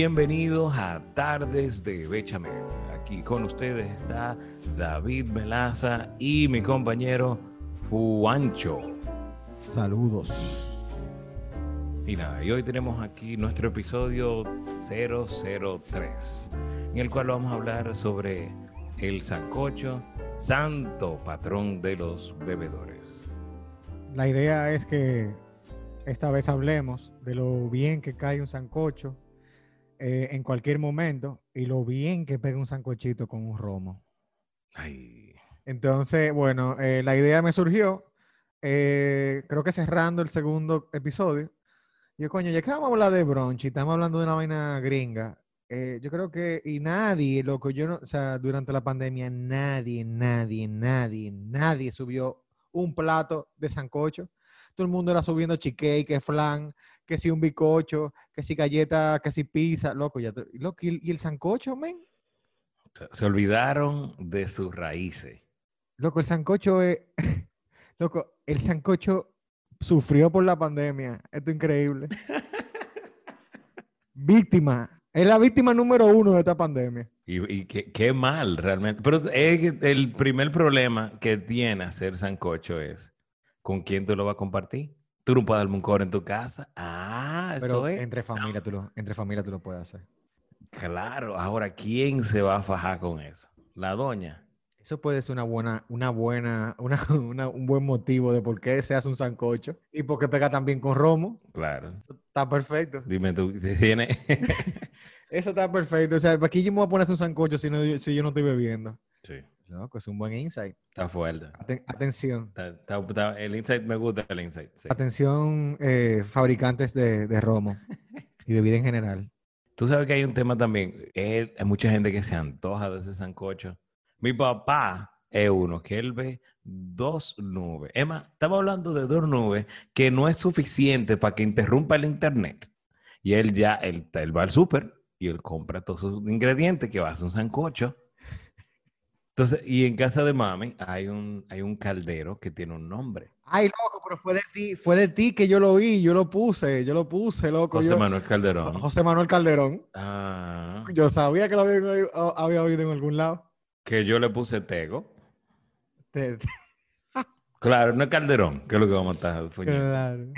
Bienvenidos a Tardes de Bechamel. Aquí con ustedes está David Melaza y mi compañero Juancho. Saludos. Y nada, y hoy tenemos aquí nuestro episodio 003, en el cual vamos a hablar sobre el sancocho, santo patrón de los bebedores. La idea es que esta vez hablemos de lo bien que cae un sancocho eh, en cualquier momento y lo bien que pega un sancochito con un romo. Ay, Entonces, bueno, eh, la idea me surgió, eh, creo que cerrando el segundo episodio. Yo, coño, ya que vamos a hablar de brunch y estamos hablando de una vaina gringa, yo creo que, y nadie, loco, yo no, o sea, durante la pandemia, nadie, nadie, nadie, nadie subió un plato de sancocho. Todo el mundo era subiendo chique, que flan, que si un bicocho, que si galleta, que si pizza, loco, ya, loco, y, el- y el sancocho, men, se- olvidaron de sus raíces. loco, el sancocho es, loco, el sancocho sufrió por la pandemia, esto es increíble. víctima, es la víctima número uno de esta pandemia. Y, y qué, qué mal realmente. Pero es el primer problema que tiene hacer sancocho es con quién tú lo vas a compartir. Tú no puedes darme un coro en tu casa. Ah, eso Pero es. entre familia, tú lo, entre familia tú lo puedes hacer. Claro, ahora, ¿quién se va a fajar con eso? La doña. Eso puede ser una buena, una buena, una, una- un buen motivo de por qué se hace un sancocho y por qué pega también con romo. Claro. Eso Está perfecto. Dime tú, ¿tiene? Eso está perfecto. O sea, aquí yo me voy a poner un sancocho si, no, si yo no estoy bebiendo. sí, Loco, es un buen insight. está fuerte. Aten- atención. Está- está- está- el insight me gusta, el insight. sí. Atención, eh, fabricantes de, de romo y bebida en general. Tú sabes que hay un tema también. eh, hay mucha gente que se antoja de ese sancocho. Mi papá es uno que él ve dos nubes. Emma, estaba hablando de dos nubes que no es suficiente para que interrumpa el internet. Y él ya, él, él va al súper y él compra todos sus ingredientes que va a hacer un sancocho. Entonces, y en casa de mami hay un, hay un caldero que tiene un nombre. Ay, loco, pero fue de ti, fue de ti que yo lo vi, yo lo puse, yo lo puse, loco. José yo- Manuel Calderón. José Manuel Calderón. Ah, Yo sabía que lo había, oído- había oído en algún lado. que yo le puse Tego. Te- te- Claro, no es Calderón, que es lo que vamos a estar claro.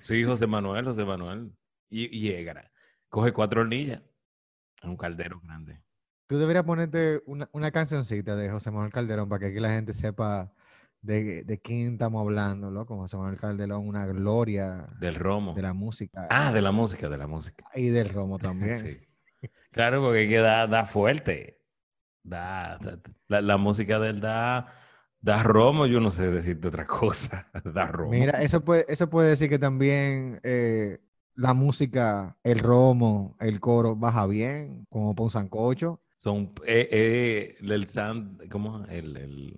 Sí, José Manuel, José Manuel. Y, y Coge cuatro hornillas. Es un caldero grande. Tú deberías ponerte una, una cancioncita de José Manuel Calderón para que aquí la gente sepa de, de quién estamos hablando, loco. José Manuel Calderón, una gloria Del romo. de la música Ah, de la música, de la música. y del romo también. Sí. Claro, porque da, da fuerte. Da, da- la, la música de él da, da romo, yo no sé decirte otra cosa. Da romo. Mira, eso puede, eso puede decir que también eh, la música, el romo, el coro baja bien, como para un sancocho. Son, eh, eh, el san, ¿cómo? El, el,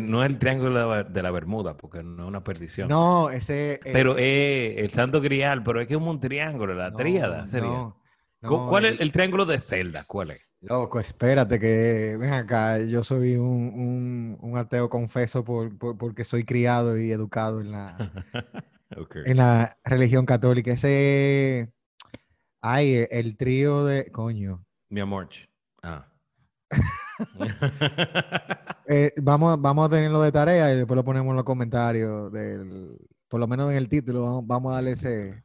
no es el triángulo de la, de la Bermuda, porque no es una perdición. No, ese... eh, Pero es el santo grial, pero es que es un triángulo, la no, tríada sería. no, Cu- no, ¿Cuál es el triángulo de Zelda? ¿Cuál es? Loco, espérate que ven acá. Yo soy un, un- un ateo confeso por, por- porque soy criado y educado en la, en la religión católica. Ese, ay, el, el trío de, coño. Mi amor. Ah. Eh, vamos, vamos a tenerlo de tarea y después lo ponemos en los comentarios del, por lo menos en el título. Vamos, vamos a darle ese,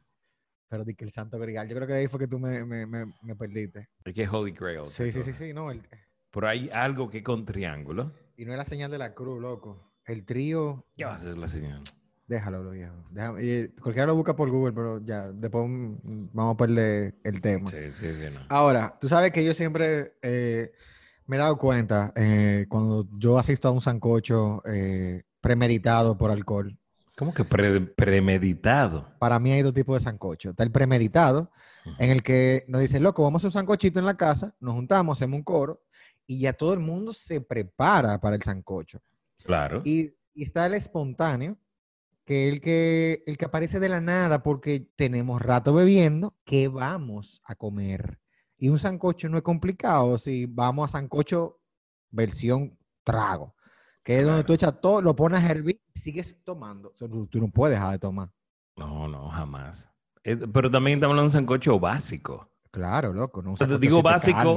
pero di que el Santo Grial. Yo creo que ahí fue que tú me, me, me, me perdiste. es que es Holy Grail. Sí, sí, sí, sí, no. el- Pero hay algo que con triángulo. y no es la señal de la cruz, loco. El trío. ¿Qué va a ser la señal? Déjalo, lo viejo. Déjame- y cualquiera lo busca por Google, pero ya, después mm, vamos a perder el tema. Sí, sí. Ahora, tú sabes que yo siempre eh, me he dado cuenta eh, cuando yo asisto a un sancocho eh, premeditado por alcohol. ¿Cómo que pre- premeditado? Para mí hay dos tipos de sancocho. Está el premeditado, en el que nos dicen, loco, vamos a hacer un sancochito en la casa, nos juntamos, hacemos un coro y ya todo el mundo se prepara para el sancocho. Claro. Y, y está el espontáneo, que el que, el que aparece de la nada porque tenemos rato bebiendo, que vamos a comer. Y un sancocho no es complicado si vamos a sancocho versión trago, que es donde tú echas todo, lo pones a hervir y sigues tomando. O sea, tú, tú no puedes dejar de tomar. No, no, jamás. Eh, pero también estamos hablando de un sancocho básico. Claro, loco. No, un Te digo básico.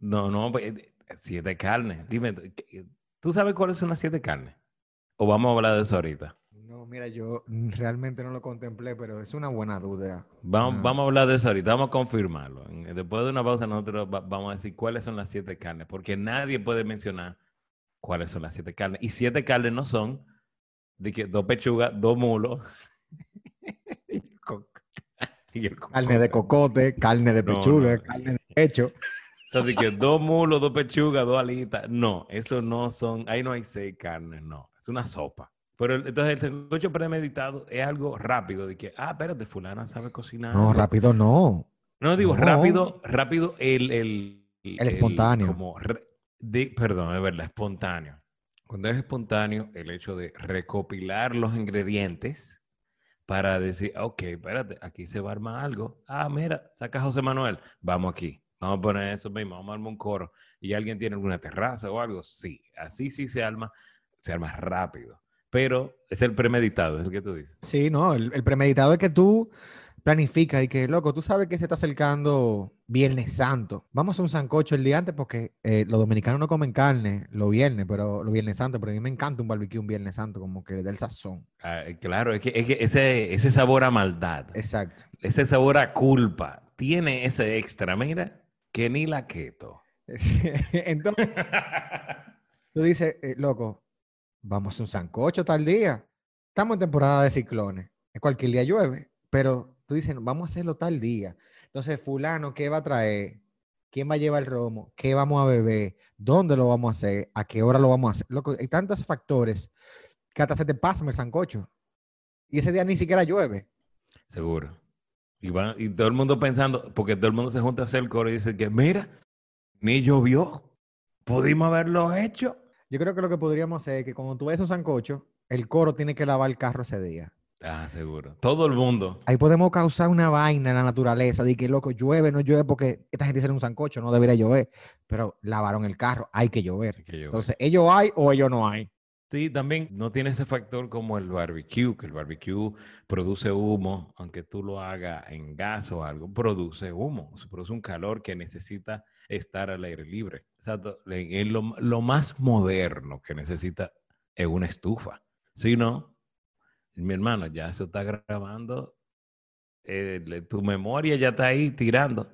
No, no, pues, eh, siete carnes. Dime, ¿qué- ¿tú sabes cuáles son las siete carnes? ¿O vamos a hablar de eso ahorita? No, mira, yo realmente no lo contemplé, pero es una buena duda. Vamos, Ah. vamos a hablar de eso ahorita, vamos a confirmarlo. En- Después de una pausa nosotros va- vamos a decir cuáles son las siete carnes, porque nadie puede mencionar cuáles son las siete carnes. Y siete carnes no son de que dos pechugas, dos mulos. y el Carne de cocote. carne de No, pechuga, no. carne de pecho. Entonces, que dos mulos, dos pechugas, dos alitas. No, eso no son, ahí no hay seis carnes, no. Es una sopa. Pero el- entonces el sancocho premeditado es algo rápido, de que, ah, espérate, fulana sabe cocinar. No, rápido no. No digo No. rápido, rápido el, el, El espontáneo. como re- de- perdón, es verdad, espontáneo. Cuando es espontáneo, el hecho de recopilar los ingredientes para decir, ok, espérate, aquí se va a armar algo. Ah, mira, saca José Manuel, vamos aquí. Vamos a poner eso mismo, vamos a armar un coro. ¿Y alguien tiene alguna terraza o algo? Sí, así sí se arma, se arma rápido. Pero es el premeditado, es el que tú dices. Sí, no, el, el premeditado es que tú planificas y que, loco, tú sabes que se está acercando Viernes Santo. Vamos a un sancocho el día antes porque eh, los dominicanos no comen carne los viernes, pero los Viernes Santo, pero a mí me encanta un barbecue un Viernes Santo, como que le da el sazón. Ah, claro, es que, es que ese, ese sabor a maldad. Exacto. ese sabor a culpa tiene ese extra, mira, que ni la keto. Entonces, tú dices, eh, loco, vamos a un sancocho tal día. Estamos en temporada de ciclones. Es cualquier día llueve, pero tú dices, vamos a hacerlo tal día. Entonces, fulano, ¿qué va a traer? ¿Quién va a llevar el romo? ¿Qué vamos a beber? ¿Dónde lo vamos a hacer? ¿A qué hora lo vamos a hacer? Hay tantos factores que hasta se te pasa el sancocho. Y ese día ni siquiera llueve. Seguro. Y, y todo el mundo pensando, porque todo el mundo se junta a hacer el coro y dice que, mira, ni llovió, pudimos haberlo hecho. Yo creo que lo que podríamos hacer es que cuando tú ves un sancocho, el coro tiene que lavar el carro ese día. Ah, seguro. Todo el mundo. Ahí podemos causar una vaina en la naturaleza de que, loco, llueve, no llueve porque esta gente hizo un sancocho, no debería llover. Pero lavaron el carro, hay que llover. que llover. Entonces, ellos hay o ellos no hay. Sí, también no tiene ese factor como el barbecue, que el barbecue produce humo, aunque tú lo hagas en gas o algo, produce humo, se produce un calor que necesita estar al aire libre. Lo, lo más moderno que necesita es una estufa. Si no, mi hermano, ya eso está grabando, eh, tu memoria ya está ahí tirando.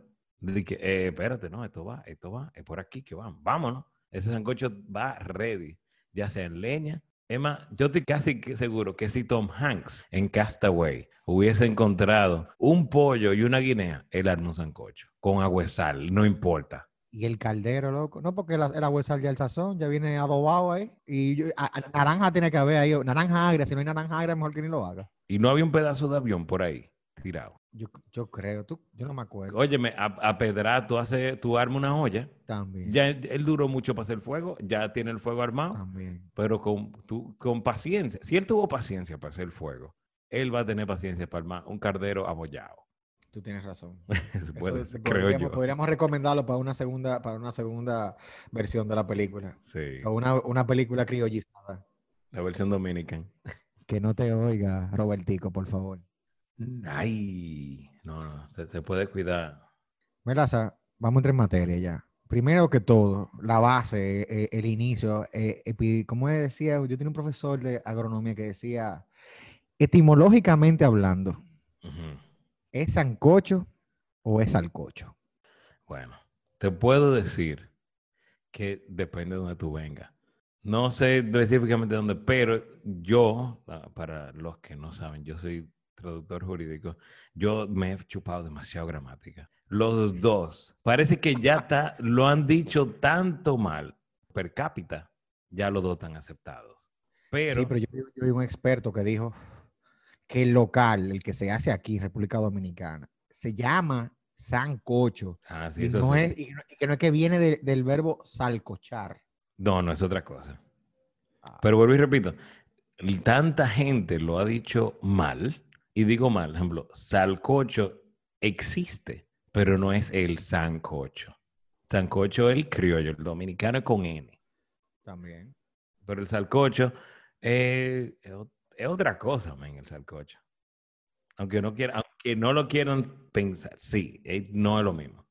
Eh, espérate, no, esto va, esto va, es por aquí que vamos, vámonos. Ese sancocho va ready ya sea en leña. Más, yo estoy casi seguro que si Tom Hanks en Castaway hubiese encontrado un pollo y una guinea, él arma un sancocho con agua sal, no importa. Y el caldero, loco. No, porque la- el agua sal ya el sazón, ya viene adobado ahí. Y yo- a- a- naranja tiene que haber ahí. Naranja agria. Si no hay naranja agria, mejor que ni lo haga. Y no había un pedazo de avión por ahí tirado. Yo, yo creo, tú, yo no me acuerdo. Óyeme, a, a pedrar, tú, haces, tú armas una olla. También. Ya él, él duró mucho para hacer fuego, ya tiene el fuego armado, También. pero con, tú- con paciencia. Si él tuvo paciencia para hacer el fuego, él va a tener paciencia para armar un cardero abollado. Tú tienes razón. Eso creo podríamos, yo. podríamos recomendarlo para una segunda, para una segunda versión de la película. Sí, O una, una película criollizada. la versión dominican. Que no te oiga, Robertico, por favor. Ay, no, no, se, se puede cuidar. Melaza, vamos a entrar en materia ya. Primero que todo, la base, eh, el inicio, eh, como decía, yo tenía un profesor de agronomía que decía, etimológicamente hablando. ¿Es sancocho o es salcocho? Bueno, te puedo decir que depende de donde tú vengas. No sé específicamente dónde, pero yo, ah, para los que no saben, yo soy traductor jurídico, yo me he chupado demasiado gramática. Los dos, parece que ya está, lo han dicho tanto mal per cápita, ya los dos están aceptados. Pero, sí, pero yo, yo vi un experto que dijo que el local, el que se hace aquí República Dominicana, se llama sancocho. Ah, sí, y, eso no sí. es, y no- que no es que viene de- del verbo salcochar. No, no es otra cosa. Ah, Pero vuelvo y repito, tanta gente lo ha dicho mal, y digo mal, por ejemplo, salcocho existe, pero no es el sancocho. Sancocho es el criollo, el dominicano es con N, también. pero el salcocho eh, es, otra cosa, man, el salcocho. Aunque no quiera, aunque que no lo quieran pensar, sí, eh, no es lo mismo.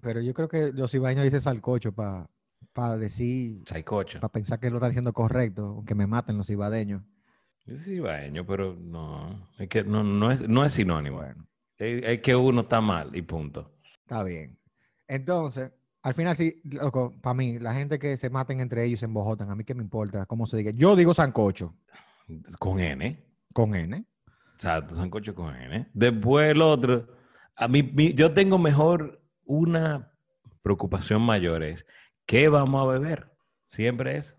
Pero yo creo que los ibaños dicen salcocho para decir, Saicocho. para pensar que lo están diciendo correcto, aunque me maten los ibadeños. Yo soy ibaeño, pero no, es que no, no, es, no es sinónimo. Bueno, Es, es que uno está mal y punto. está bien. Entonces, al final sí, loco, para mí, la gente que se maten entre ellos se embojotan, a mí qué me importa cómo se diga. Yo digo sancocho, Con N. con N. Exacto, sancocho con N. Después el otro, a mí, mi- yo tengo mejor una preocupación mayor es, ¿qué vamos a beber? Siempre es,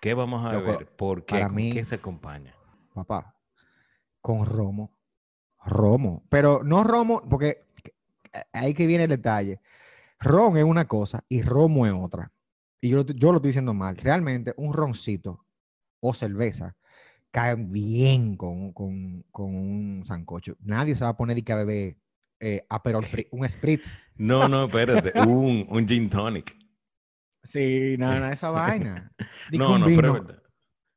¿qué vamos a Loco, beber? ¿Por qué? para ¿Con mí- qué se acompaña? papá, con romo. Romo. Pero no romo, porque ahí que viene el detalle. Ron es una cosa y romo es otra. Y yo, yo lo estoy diciendo mal. Realmente un roncito o cerveza caen bien con, con- con un sancocho. Nadie se va a poner y que a beber eh, Aperol un spritz. No, no, espérate, un, un gin tonic. Sí, nada, nada de esa vaina. No, no, pero vino. verdad.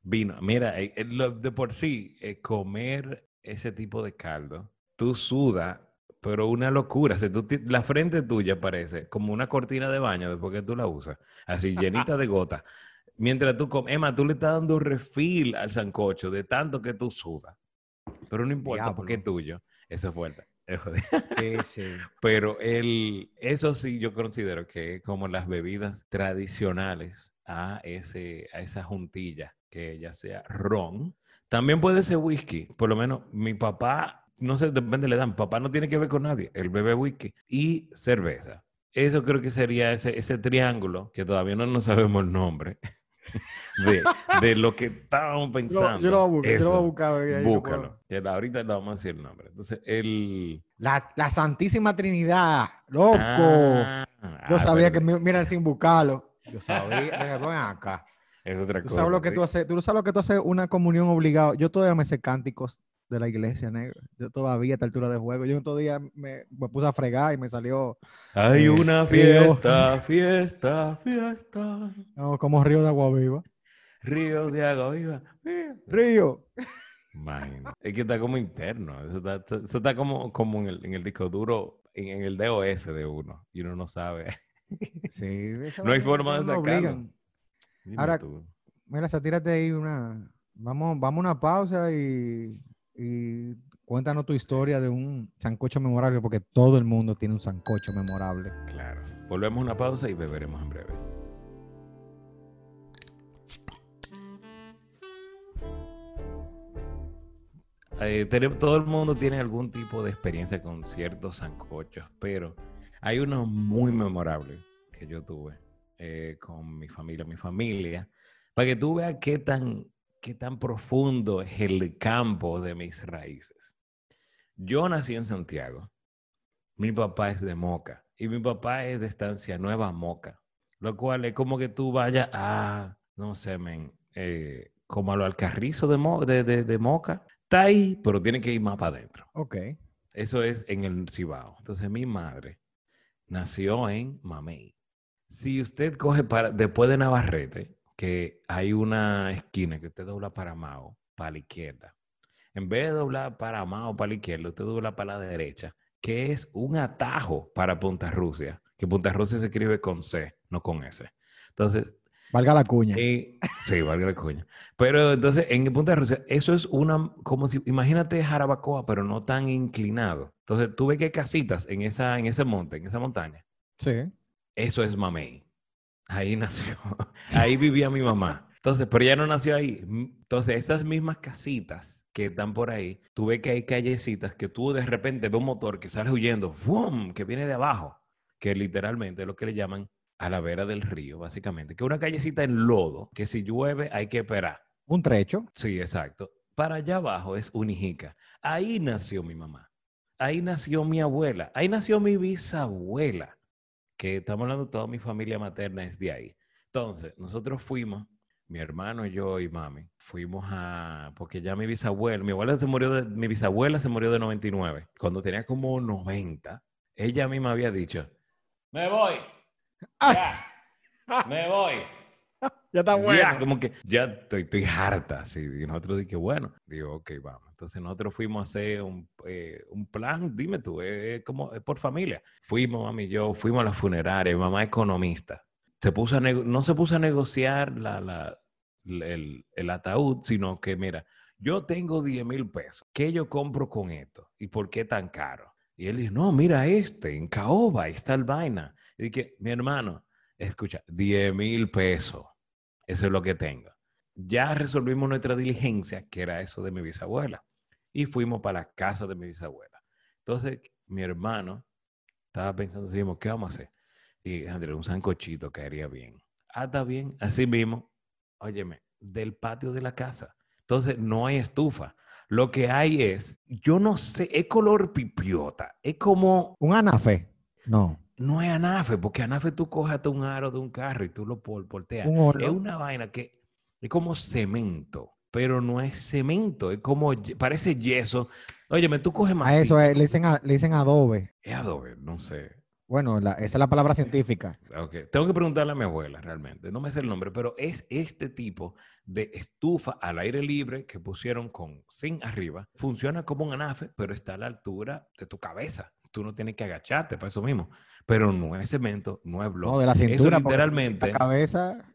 Vino. Mira, eh, eh, lo- de por sí, eh, comer ese tipo de caldo, tú sudas, pero una locura. O sea, tú ti- la frente tuya parece como una cortina de baño después que tú la usas, así llenita de gotas. Mientras tú comes, Emma, tú le estás dando refil al sancocho de tanto que tú sudas. Pero no importa porque es Diablo. tuyo. Eso es fuerte. Sí, sí. pero el, eso sí yo considero que como las bebidas tradicionales a, ese, a esa juntilla, que ya sea ron. También puede ser whisky. Por lo menos mi papá, no sé, depende le dan. Papá no tiene que ver con nadie. Él bebe whisky y cerveza. Eso creo que sería ese, ese triángulo, que todavía no nos sabemos el nombre, de, de lo que estábamos pensando. yo lo voy a buscar, yo lo voy a buscar. baby, no. Búscalo. que la- ahorita le vamos a decir el nombre. Entonces, el... La, la Santísima Trinidad, loco. Ah, Yo ah, sabía que, espérate. mi- mira, sin buscarlo. Yo sabía. Ven acá. Es otra Tú cosa. sabes lo que sí. tú haces. Tú sabes lo que tú haces una comunión obligado. Yo todavía me sé cánticos de la iglesia, negro. Yo todavía a esta altura de juego. Yo otro día me, me puse a fregar y me salió Hay eh, una río. fiesta, fiesta, fiesta. no, como río de agua viva. Río de agua viva. Río. Imagina. Es que está como interno. Eso está, eso está como, como en, el, en el disco duro, en, en el DOS de uno. Y uno no sabe. Sí, No hay forma de sacarlo. Ahora- tú. Mira, tírate ahí una. Vamos, vamos a una pausa y, y cuéntanos tu historia de un sancocho memorable, porque todo el mundo tiene un sancocho memorable. Claro. Volvemos a una pausa y beberemos en breve. Eh, todo el mundo tiene algún tipo de experiencia con ciertos sancochos, pero hay uno muy memorable que yo tuve eh, con mi familia, mi familia, para que tú veas qué tan, qué tan profundo es el campo de mis raíces. Yo nací en Santiago. Mi papá es de Moca y mi papá es de Estancia Nueva Moca, lo cual es como que tú vayas a, no sé, men, eh, como a lo Alcarrizo de, Mo- de, de- de Moca. Está ahí, pero tiene que ir más para adentro. Ok. Eso es en el Cibao. Entonces mi madre nació en Mamey. Si usted coge para, después de Navarrete, que hay una esquina que usted dobla para Mao, para la izquierda. En vez de doblar para Mao, para la izquierda, usted dobla para la derecha, que es un atajo para Punta Rusia, que Punta Rusia se escribe con C, no con S. Entonces, Valga la cuña. eh, sí, valga la coña. Pero entonces, en Punta Rusia, eso es una, como si, imagínate Jarabacoa, pero no tan inclinado. Entonces, tú ves que hay casitas en, esa, en ese monte, en esa montaña. Sí. Eso es Mamey. Ahí nació. Ahí vivía mi mamá. Entonces, pero ella no nació ahí. Entonces, esas mismas casitas que están por ahí, tú ves que hay callecitas que tú de repente ves un motor que sale huyendo, ¡fum! que viene de abajo, que literalmente es lo que le llaman a la vera del río, básicamente. Que es una callecita en lodo, que si llueve hay que esperar. Un trecho. Sí, exacto. Para allá abajo es Unijica. Ahí nació mi mamá. Ahí nació mi abuela. Ahí nació mi bisabuela. Que estamos hablando, toda mi familia materna es de ahí. Entonces, nosotros fuimos, mi hermano, yo y mami, fuimos a, porque ya mi bisabuela, mi abuela se murió de, mi bisabuela se murió de 99. Cuando tenía como 90, ella misma había dicho, me voy. Ya, me voy. ya está bueno. Ya, como que ya estoy, estoy harta, sí. Y nosotros dije, bueno, digo, ok, vamos. Entonces nosotros fuimos a hacer un, eh, un plan, dime tú, es como es por familia. Fuimos, mami y yo, fuimos a la funeraria, mamá economista. Se puso a no se puso a negociar la, la, el, el ataúd, sino que, mira, yo tengo 10 mil pesos. ¿Qué yo compro con esto? ¿Y por qué tan caro? Y él dijo, no, mira este, en Caoba, ahí está el vaina. Y dije, mi hermano, escucha, 10 mil pesos. Eso es lo que tengo. Ya resolvimos nuestra diligencia, que era eso de mi bisabuela. Y fuimos para la casa de mi bisabuela. Entonces, mi hermano estaba pensando, dijimos, ¿qué vamos a hacer? Y André, un sancochito caería bien. Ah, está bien. Así mismo, óyeme, del patio de la casa. Entonces, no hay estufa. Lo que hay es, yo no sé, es color pipiota. Es como, ¿Un anafe? No. No es anafe, porque anafe tú coges hasta un aro de un carro y tú lo pol- volteas. Un. Es una vaina que es como cemento, pero no es cemento, es como, parece yeso. Óyeme, tú coges más. A eso es, le, dicen a- le dicen adobe. Es adobe, no sé. Bueno, la- esa es la palabra científica. Ok, Tengo que preguntarle a mi abuela realmente, no me sé el nombre, pero es este tipo de estufa al aire libre que pusieron con zinc arriba. Funciona como un anafe, pero está a la altura de tu cabeza. Tú no tienes que agacharte para eso mismo. Pero no es cemento, no es bloque. No, de la cintura. Eso literalmente. La cabeza.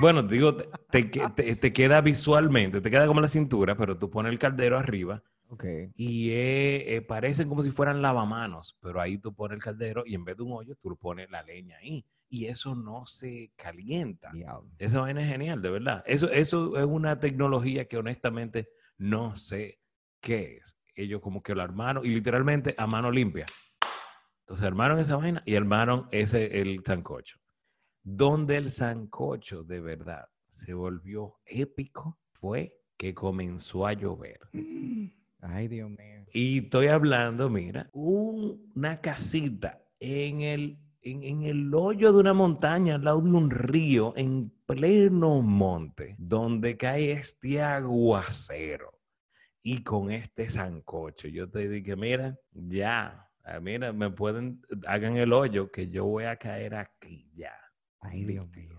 Bueno, digo, te, te que- te- te queda visualmente, te queda como la cintura, pero tú pones el caldero arriba Ok. y eh, eh, parecen como si fueran lavamanos, pero ahí tú pones el caldero y en vez de un hoyo, tú le pones la leña ahí. Y eso no se calienta. Diablo. Esa vaina es genial, de verdad. Eso, eso es una tecnología que honestamente no sé qué es. Ellos como que lo armaron y literalmente a mano limpia. Entonces armaron esa vaina y armaron ese, el sancocho. Donde el sancocho de verdad se volvió épico fue que comenzó a llover. Ay, Dios mío. Y estoy hablando, mira, un- una casita en el, en, en el hoyo de una montaña, al lado de un río, en pleno monte, donde cae este aguacero. Y con este sancocho, yo te dije, mira, ya, ah, mira, me pueden, hagan el hoyo, que yo voy a caer aquí ya. Ay, Dios mío.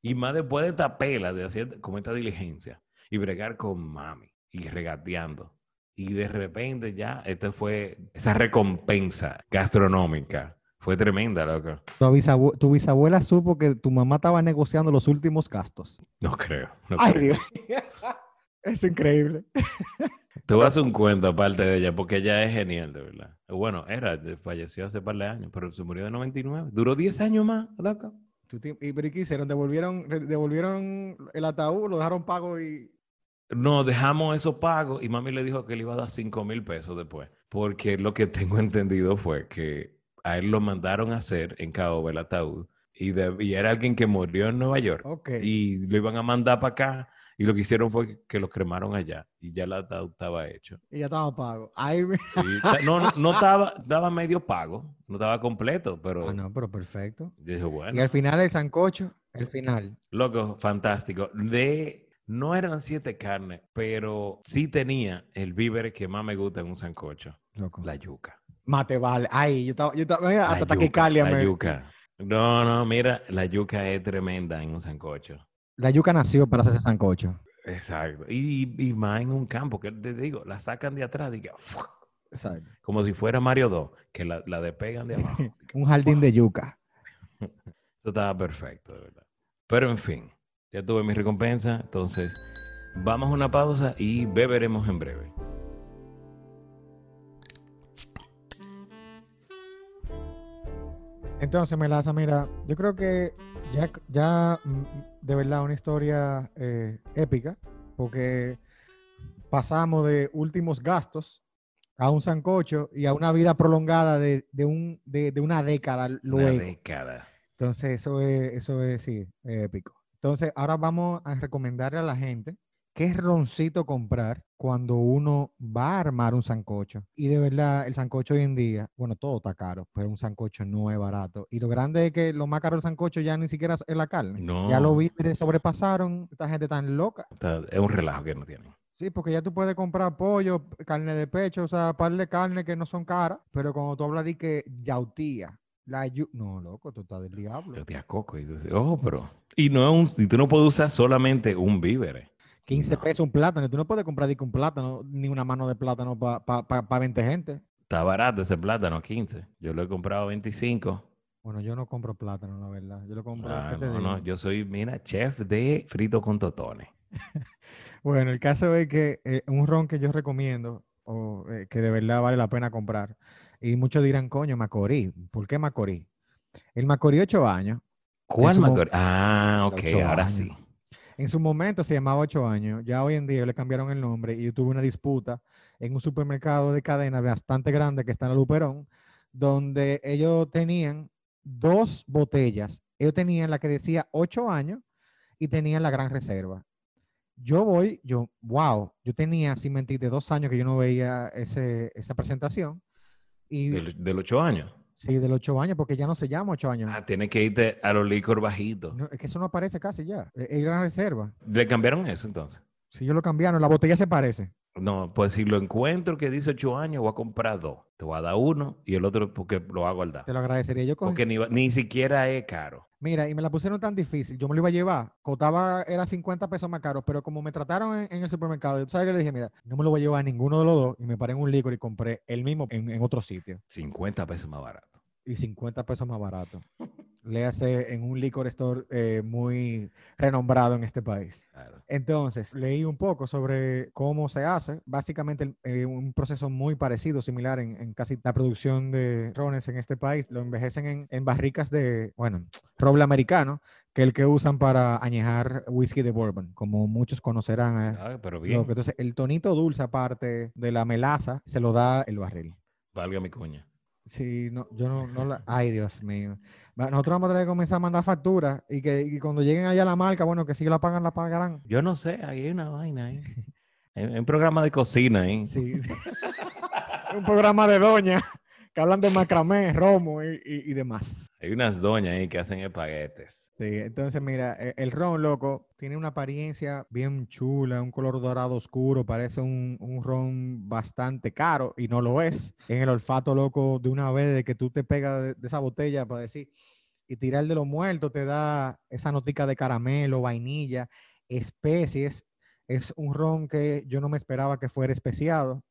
Y más después de esta pela, de hacer como esta diligencia, y bregar con mami, y regateando. Y de repente ya, esta fue esa recompensa gastronómica. Fue tremenda, loco. Tu, bisabue- tu bisabuela supo que tu mamá estaba negociando los últimos gastos. No creo. no Ay, creo. Dios. Es increíble. A hacer un cuento aparte de ella, porque ella es genial, de verdad. Bueno, era, falleció hace par de años, pero se murió de 99. Duró 10 años más, ti- ¿Y pero ¿y qué hicieron? ¿Devolvieron, ¿Devolvieron el ataúd? ¿Lo dejaron pago y...? No, dejamos esos pagos y mami le dijo que le iba a dar 5 mil pesos después. Porque lo que tengo entendido fue que a él lo mandaron a hacer en Caoba el ataúd y, de- y era alguien que murió en Nueva York Ok. y lo iban a mandar para acá y lo que hicieron fue que, que lo cremaron allá y ya el ataúd estaba hecho. Y ya estaba pago. Ay, me- no, no, no estaba, estaba medio pago, no estaba completo, pero Ah, no, pero perfecto. Y al final el sancocho, el final. loco, fantástico. De, no eran siete carnes, pero sí tenía el víver que más me gusta en un sancocho. Loco. La yuca. Mate, vale. Ay, yo estaba, yo estaba, mira, La hasta yuca, taquicardia la me- yuca. No, no, mira, la yuca es tremenda en un sancocho. La yuca nació para hacerse sancocho. Exacto. Y, y más en un campo, que te digo, la sacan de atrás, diga, ¡fua! Exacto. como si fuera Mario 2, que la, la despegan de abajo. Un jardín de yuca. Eso estaba perfecto, de verdad. Pero en fin, ya tuve mi recompensa, entonces vamos a una pausa y beberemos en breve. Entonces, Melaza, mira, yo creo que ya, ya mm, de verdad una historia eh, épica, porque pasamos de últimos gastos a un sancocho y a una vida prolongada de, de un, de, de una década Una luego. década. Entonces, eso es, eso es, sí, épico. Entonces, ahora vamos a recomendarle a la gente qué roncito comprar cuando uno va a armar un sancocho. Y de verdad, el sancocho hoy en día, bueno, todo está caro, pero un sancocho no es barato. Y lo grande es que lo más caro del sancocho ya ni siquiera es la carne. Ya los víveres sobrepasaron, esta gente tan loca. Está- es un relajo que no tienen. Sí, porque ya tú puedes comprar pollo, carne de pecho, o sea, par de carne que no son caras, pero cuando tú hablas de que yautía, La yu- no, loco, tú estás del diablo. Yo te acoco y dices, oh, pero. Y no es un, y tú no puedes usar solamente un víver. 15 No. pesos un plátano. Tú no puedes comprar un plátano, ni una mano de plátano para pa, pa- pa 20 gente. Está barato ese plátano, 15. Yo lo he comprado 25. Bueno, yo no compro plátano, la verdad. Yo lo compro, Ah, ¿qué te no, digo? no, yo soy, mira, chef de frito con totones. Bueno, el caso es que eh, un ron que yo recomiendo, o eh, que de verdad vale la pena comprar, y muchos dirán, coño, Macorís. ¿Por qué Macorís? El Macorís 8 años, ¿Cuál su mo- Macor- Ah, ok, ahora años. sí. En su momento se llamaba 8 años, ya hoy en día le cambiaron el nombre y yo tuve una disputa en un supermercado de cadena bastante grande que está en la Luperón, donde ellos tenían dos botellas. Ellos tenían la que decía 8 años y tenían la gran reserva. Yo voy, yo, wow, yo tenía, sin mentirte, dos años que yo no veía ese, esa presentación. Y Del, 8 años. Sí, del 8 años, porque ya no se llama 8 años. Ah, tienes que irte a los licor bajitos. No, es que eso no aparece casi ya. Es gran reserva. ¿Le cambiaron eso entonces? Si yo lo cambiaron, la botella se parece. No, pues si lo encuentro que dice 8 años, voy a comprar dos. Te voy a dar uno y el otro porque lo voy a guardar. Te lo agradecería. Yo cogí- Porque ni, ni siquiera es caro. Mira, y me la pusieron tan difícil. Yo me lo iba a llevar. Costaba, era 50 pesos más caro, pero como me trataron en, en el supermercado, yo sabes que le dije, mira, no me lo voy a llevar a ninguno de los dos. Y me paré en un licor y compré el mismo en, en otro sitio. 50 pesos más barato. Y 50 pesos más barato. Léase en un liquor store eh, muy renombrado en este país. Claro. Entonces, leí un poco sobre cómo se hace. Básicamente, eh, un proceso muy parecido, similar en, en casi la producción de rones en este país. Lo envejecen en, en barricas de, bueno, roble americano, que el que usan para añejar whisky de bourbon, como muchos conocerán. eh, Ah, pero bien. entonces, el tonito dulce, aparte de la melaza, se lo da el barril. Valga mi cuña. Sí, no, yo no, no la... Ay, Dios mío. Nosotros vamos a tener que comenzar a mandar facturas y que y cuando lleguen allá a la marca, bueno, que si la pagan, la pagarán. Yo no sé, ahí hay una vaina ahí. Hay hay un programa de cocina ahí. Sí. un programa de doña que hablan de macramé, romo y, y- y demás. Hay unas doñas ahí que hacen espaguetes. Sí, entonces mira, e- el ron, loco, tiene una apariencia bien chula, un color dorado oscuro, parece un, un ron bastante caro y no lo es. En el olfato, loco, de una vez de que tú te pegas de, de esa botella para decir, y tirar de los muertos te da esa notica de caramelo, vainilla, especies. Es un ron que yo no me esperaba que fuera especiado,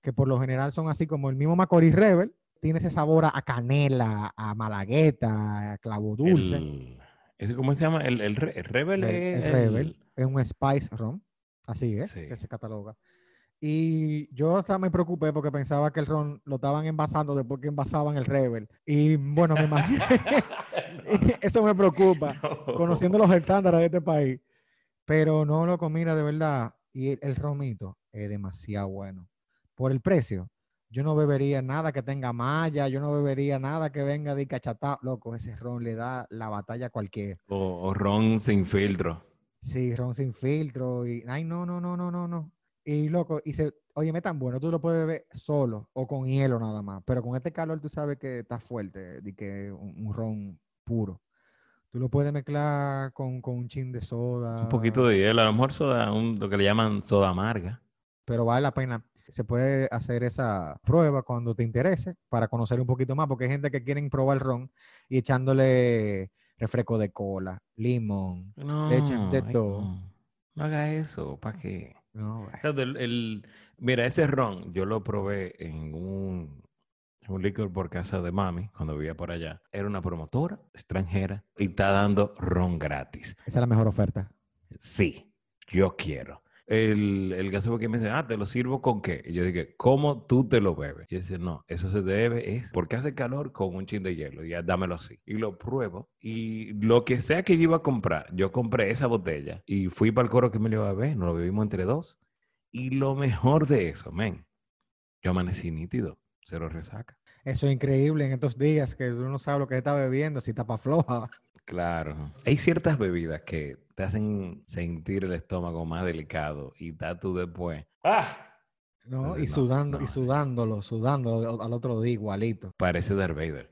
que por lo general son así como el mismo Macorís Rebel, tiene ese sabor a, canela, a malagueta, a clavo dulce. El, ¿ese ¿Cómo se llama? El, el, el Rebel El, Rebel es un Spice Rum, así es, Sí. que se cataloga. Y yo hasta me preocupé porque pensaba que el ron lo estaban envasando después que envasaban el Rebel. Y bueno, me imagino, eso me preocupa, No. conociendo los estándares de este país. Pero no, loco, mira, de verdad, y el, el romito es demasiado bueno. Por el precio, yo no bebería nada que tenga malla, yo no bebería nada que venga de cachatá. Loco, ese ron le da la batalla a cualquiera. O, o ron sin filtro. Sí, ron sin filtro y ay no, no, no, no, no, no. Y loco, y se, oye, tan bueno, tú lo puedes beber solo o con hielo nada más, pero con este calor tú sabes que está fuerte, de que un, un ron puro. Tú lo puedes mezclar con, con un chin de soda. Un poquito de hielo. A lo mejor soda, un- lo que le llaman soda amarga. Pero vale la pena. Se puede hacer esa prueba cuando te interese para conocer un poquito más, porque hay gente que quieren probar el ron y echándole refresco de cola, limón. No, Le echan de todo. no. No haga eso, ¿para qué? No, el- mira, ese ron yo lo probé en un, en un licor por casa de mami cuando vivía por allá. Era una promotora extranjera y está dando ron gratis. esa es la mejor oferta. Sí, yo quiero. El, el que me dice, ah, ¿te lo sirvo con qué? Y yo dije, ¿cómo tú te lo bebes? Y decía, no, eso se debe, es porque hace calor con un chin de hielo, ya dámelo así. Y lo pruebo. Y lo que sea que yo iba a comprar, yo compré esa botella y fui para el coro que me lo iba a beber, nos lo bebimos entre dos. Y lo mejor de eso, men, yo amanecí nítido, cero resaca. Eso es increíble en estos días que uno no sabe lo que está bebiendo, si tapa floja. Claro. Hay ciertas bebidas que te hacen sentir el estómago más delicado y está tú después. ¡Ah! ¿no? Y sudando, no, y sí. sudándolo, sudándolo al otro día igualito. Parece Darth Vader.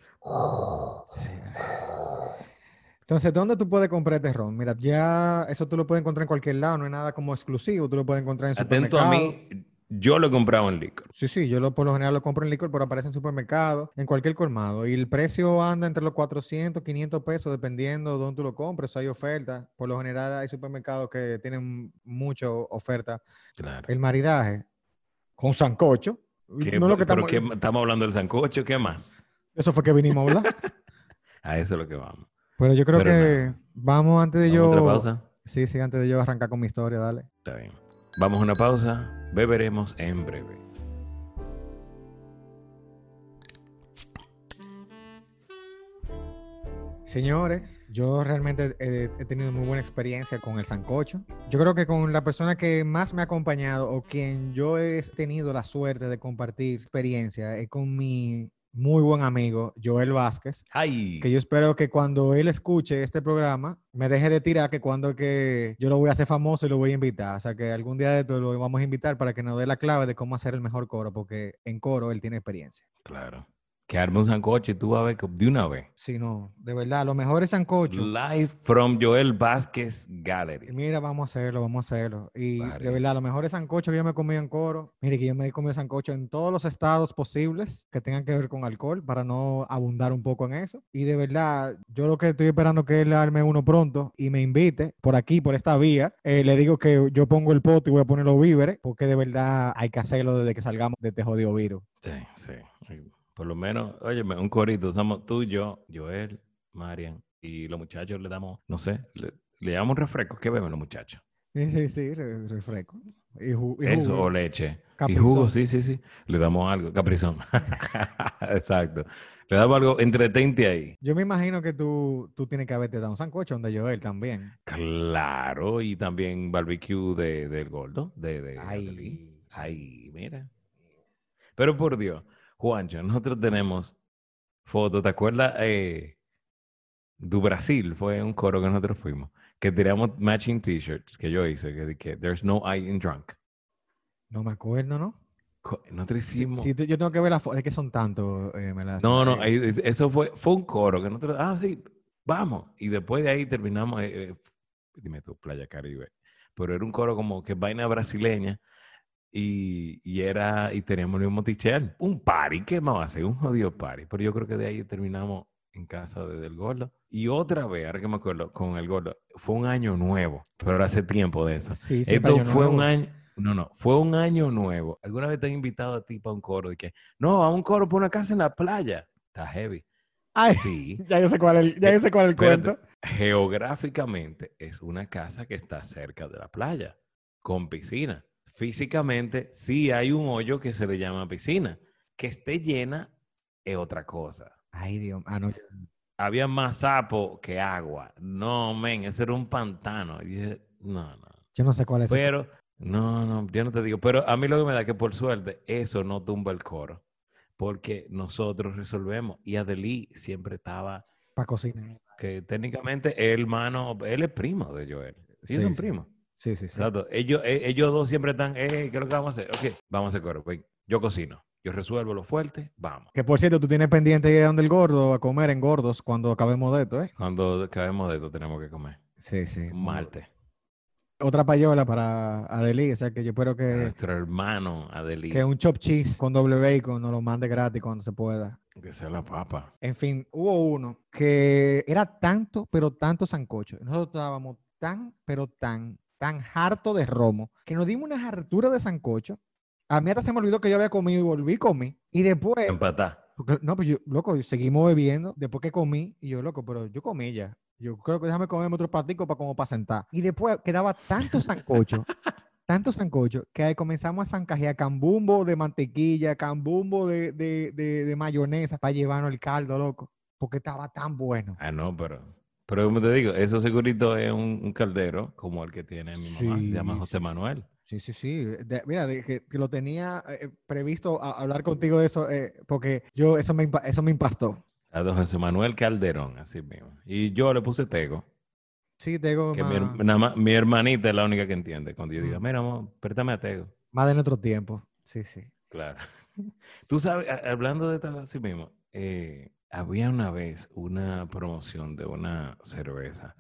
Entonces, ¿dónde tú puedes comprar este ron? Mira, ya eso tú lo puedes encontrar en cualquier lado, no es nada como exclusivo, tú lo puedes encontrar en Atento a supermercado. mí, Yo lo he comprado en licor. Sí, sí, yo lo, por lo general lo compro en licor, pero aparece en supermercado, en cualquier colmado. Y el precio anda entre los 400, 500 pesos, dependiendo de dónde tú lo compres. Hay ofertas. Por lo general hay supermercados que tienen mucha oferta. Claro. El maridaje con sancocho. ¿Qué- no lo que pero estamos... qué- estamos hablando del sancocho, ¿qué más? Eso fue que vinimos a hablar. A eso es lo que vamos. Pero yo creo Pero que vamos antes de ¿Vamos a yo... otra pausa? Sí, sí, antes de yo arrancar con mi historia, dale. Está bien. Vamos a una pausa. Beberemos en breve. Señores, yo realmente he, he tenido muy buena experiencia con el sancocho. Yo creo que con la persona que más me ha acompañado o quien yo he tenido la suerte de compartir experiencia es con mi muy buen amigo Joel Vázquez. ¡Ay! Que yo espero que cuando él escuche este programa me deje de tirar que cuando que yo lo voy a hacer famoso y lo voy a invitar. O sea que algún día de esto lo vamos a invitar para que nos dé la clave de cómo hacer el mejor coro, porque en coro él tiene experiencia. Claro. Que arme un sancocho y tú vas a ver que de una vez. Si no, de verdad, lo mejor es sancocho. Live from Joel Vázquez Gallery. Mira, vamos a hacerlo, vamos a hacerlo. Y Vale. de verdad, lo mejor es sancocho que yo me he comido en coro. Mire, que yo me he comido sancocho en todos los estados posibles que tengan que ver con alcohol para no abundar un poco en eso. Y de verdad, yo lo que estoy esperando que él arme uno pronto y me invite por aquí, por esta vía. Eh, le digo que yo pongo el pote y voy a poner los víveres porque de verdad hay que hacerlo desde que salgamos de este jodido virus. Sí, sí. Por lo menos, óyeme, un corito. Somos tú, yo, Joel, Marian. Y los muchachos le damos, no sé, le, le damos refresco. ¿Qué beben los muchachos? Sí, sí, sí, re- refresco. Y, ju- y Eso, jugo. o leche. Y Caprizón. jugo, sí, sí, sí. Le damos algo. Caprizón. Exacto. Le damos algo, entretente ahí. Yo me imagino que tú, tú tienes que haberte dado un sancocho donde Joel también. Claro, y también barbecue de, del gordo, de, de. Ay. Ay, mira. Pero por Dios, Juancho, nosotros tenemos fotos, ¿te acuerdas? Eh, do Brasil fue un coro que nosotros fuimos, que tiramos matching t-shirts que yo hice, que, que There's no I in drunk. No me acuerdo, ¿no? Nosotros hicimos... sí, yo tengo que ver la foto. Es que son tantos, eh, No, no, eh, ahí- eso fue, fue un coro que nosotros, ah, sí, vamos. Y después de ahí terminamos, eh, dime tú, Playa Caribe. Pero era un coro como que vaina brasileña y, y era, y teníamos el mismo. Un party, ¿qué más va a ser? Un jodido party. Pero yo creo que de ahí terminamos en casa de Del Gordo. Y otra vez, ahora que me acuerdo, con El Gordo, fue un año nuevo, pero hace tiempo de eso. Sí, siempre Esto fue un año, no, no, fue un año nuevo. ¿Alguna vez te han invitado a ti para un coro de que, no, a un coro por una casa en la playa? Está heavy. Ay, Sí. ya yo sé cuál es el, ya yo sé cuál es el Espérate. cuento. Geográficamente es una casa que está cerca de la playa, con piscina. Físicamente sí hay un hoyo que se le llama piscina. Que esté llena es otra cosa. Ay, Dios. Ah, no. Había más sapo que agua. No, men, ese era un pantano. Y dije, no, no. Yo no sé cuál es. Pero, no, no, yo no te digo. Pero a mí lo que me da que por suerte eso no tumba el coro. Porque nosotros resolvemos. Y Adelí siempre estaba, Para cocinar. que técnicamente es hermano, él es primo de Joel. Sí, Sí, son sí. primos. Sí, sí, sí. Exacto. Ellos, eh, ellos dos siempre están, eh, ¿qué es lo que vamos a hacer? Ok, vamos a hacer coro. Ven, yo cocino. Yo resuelvo lo fuerte, vamos. Que por cierto, tú tienes pendiente ir a donde el gordo a comer en gordos cuando acabemos de esto, ¿eh? Cuando acabemos de esto tenemos que comer. Sí, sí. Un martes. Otra payola para Adelí, o sea que yo espero que, Nuestro hermano Adelí. que un chop cheese con doble bacon nos lo mande gratis cuando se pueda. Que sea la papa. En fin, hubo uno que era tanto, pero tanto sancocho. Nosotros estábamos tan, pero tan, tan harto de romo que nos dimos una hartura de sancocho. A mí hasta se me olvidó que yo había comido y volví a comer. Y después, Empatá. no, pues yo, loco, seguimos bebiendo después que comí. Y yo, loco, pero yo comí ya. Yo creo que déjame comerme otro platico para como para sentar. Y después quedaba tanto sancocho, tanto sancocho, que ahí comenzamos a zancajear cambumbo de mantequilla, cambumbo de, de, de, de mayonesa para llevarnos el caldo, loco. Porque estaba tan bueno. Ah, no, pero. Pero como te digo, eso segurito es un, un caldero como el que tiene mi mamá. se llama José sí. Manuel. Sí, sí, sí. De- mira, de que, que lo tenía eh, previsto a- hablar contigo de eso, eh, porque yo, eso me, eso me impastó. A don José Manuel Calderón, así mismo. Y yo le puse Tego, Sí, tengo que mi, nada hermanita es la única que entiende. Cuando yo diga, Mm. mira, amor, préstame a Tego. más de nuestro tiempo. Sí, sí. Claro. Tú sabes, hablando de tal así mismo, eh, había una vez una promoción de una cerveza,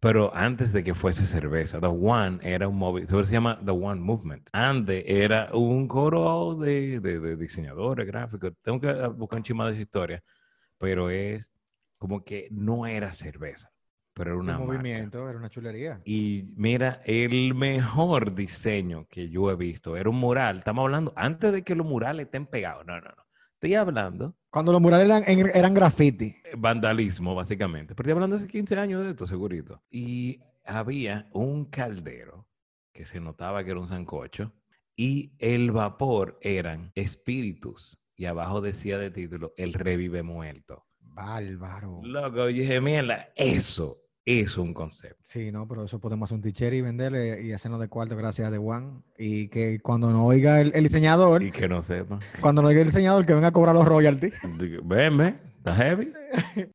Pero antes de que fuese cerveza, The One era un movimiento, se llama The One Movement. Antes era un coro de, de, de diseñadores gráficos. Tengo que ah, buscar un chima de esa historia, pero es como que no era cerveza, pero era una Un marca. movimiento, era una chulería. Y mira, el mejor diseño que yo he visto era un mural. Estamos hablando antes de que los murales estén pegados. No, no, no. Estoy hablando Cuando los murales eran, eran graffiti. eh, vandalismo, básicamente. Pero estoy hablando hace 15 años de esto, segurito. Y había un caldero que se notaba que era un sancocho y el vapor eran espíritus. Y abajo decía de título, el revive muerto. Bárbaro. Loco, yo dije, mierda, eso es un concepto. Sí, no, pero eso podemos hacer un t-shirt y venderle y hacernos de cuarto gracias a The One. Y que cuando nos oiga el, el diseñador, Y que no sepa. cuando nos oiga el diseñador, que venga a cobrar los royalties. Ven, ven, está heavy.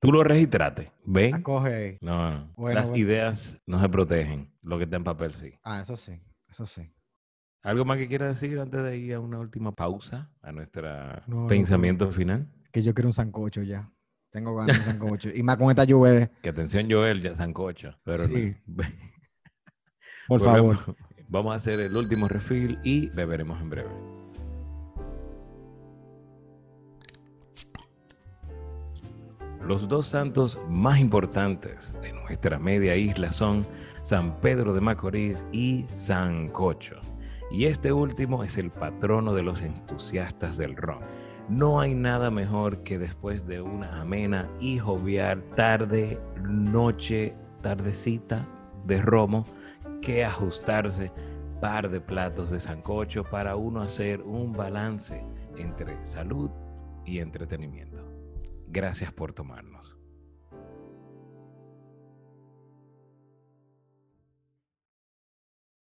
Tú lo registraste. Ven. Acoge ahí. No, no. Bueno, Las bueno. ideas no se protegen. Lo que está en papel sí. Ah, eso sí, eso sí. ¿Algo más que quieras decir antes de ir a una última pausa a nuestro No, no, pensamiento final? Que yo quiero un sancocho ya. Tengo ganas de sancocho. Y más con esta lluvia. Que atención, Joel, ya sancocho. Pero no. Sí. Por Volvemos. favor. Vamos a hacer el último refill y beberemos en breve. Los dos santos más importantes de nuestra media isla son San Pedro de Macorís y Sancocho. Y este último es el patrono de los entusiastas del ron. No hay nada mejor que después de una amena y jovial tarde, noche, tardecita de romo, que ajustarse par de platos de sancocho para uno hacer un balance entre salud y entretenimiento. Gracias por tomarnos.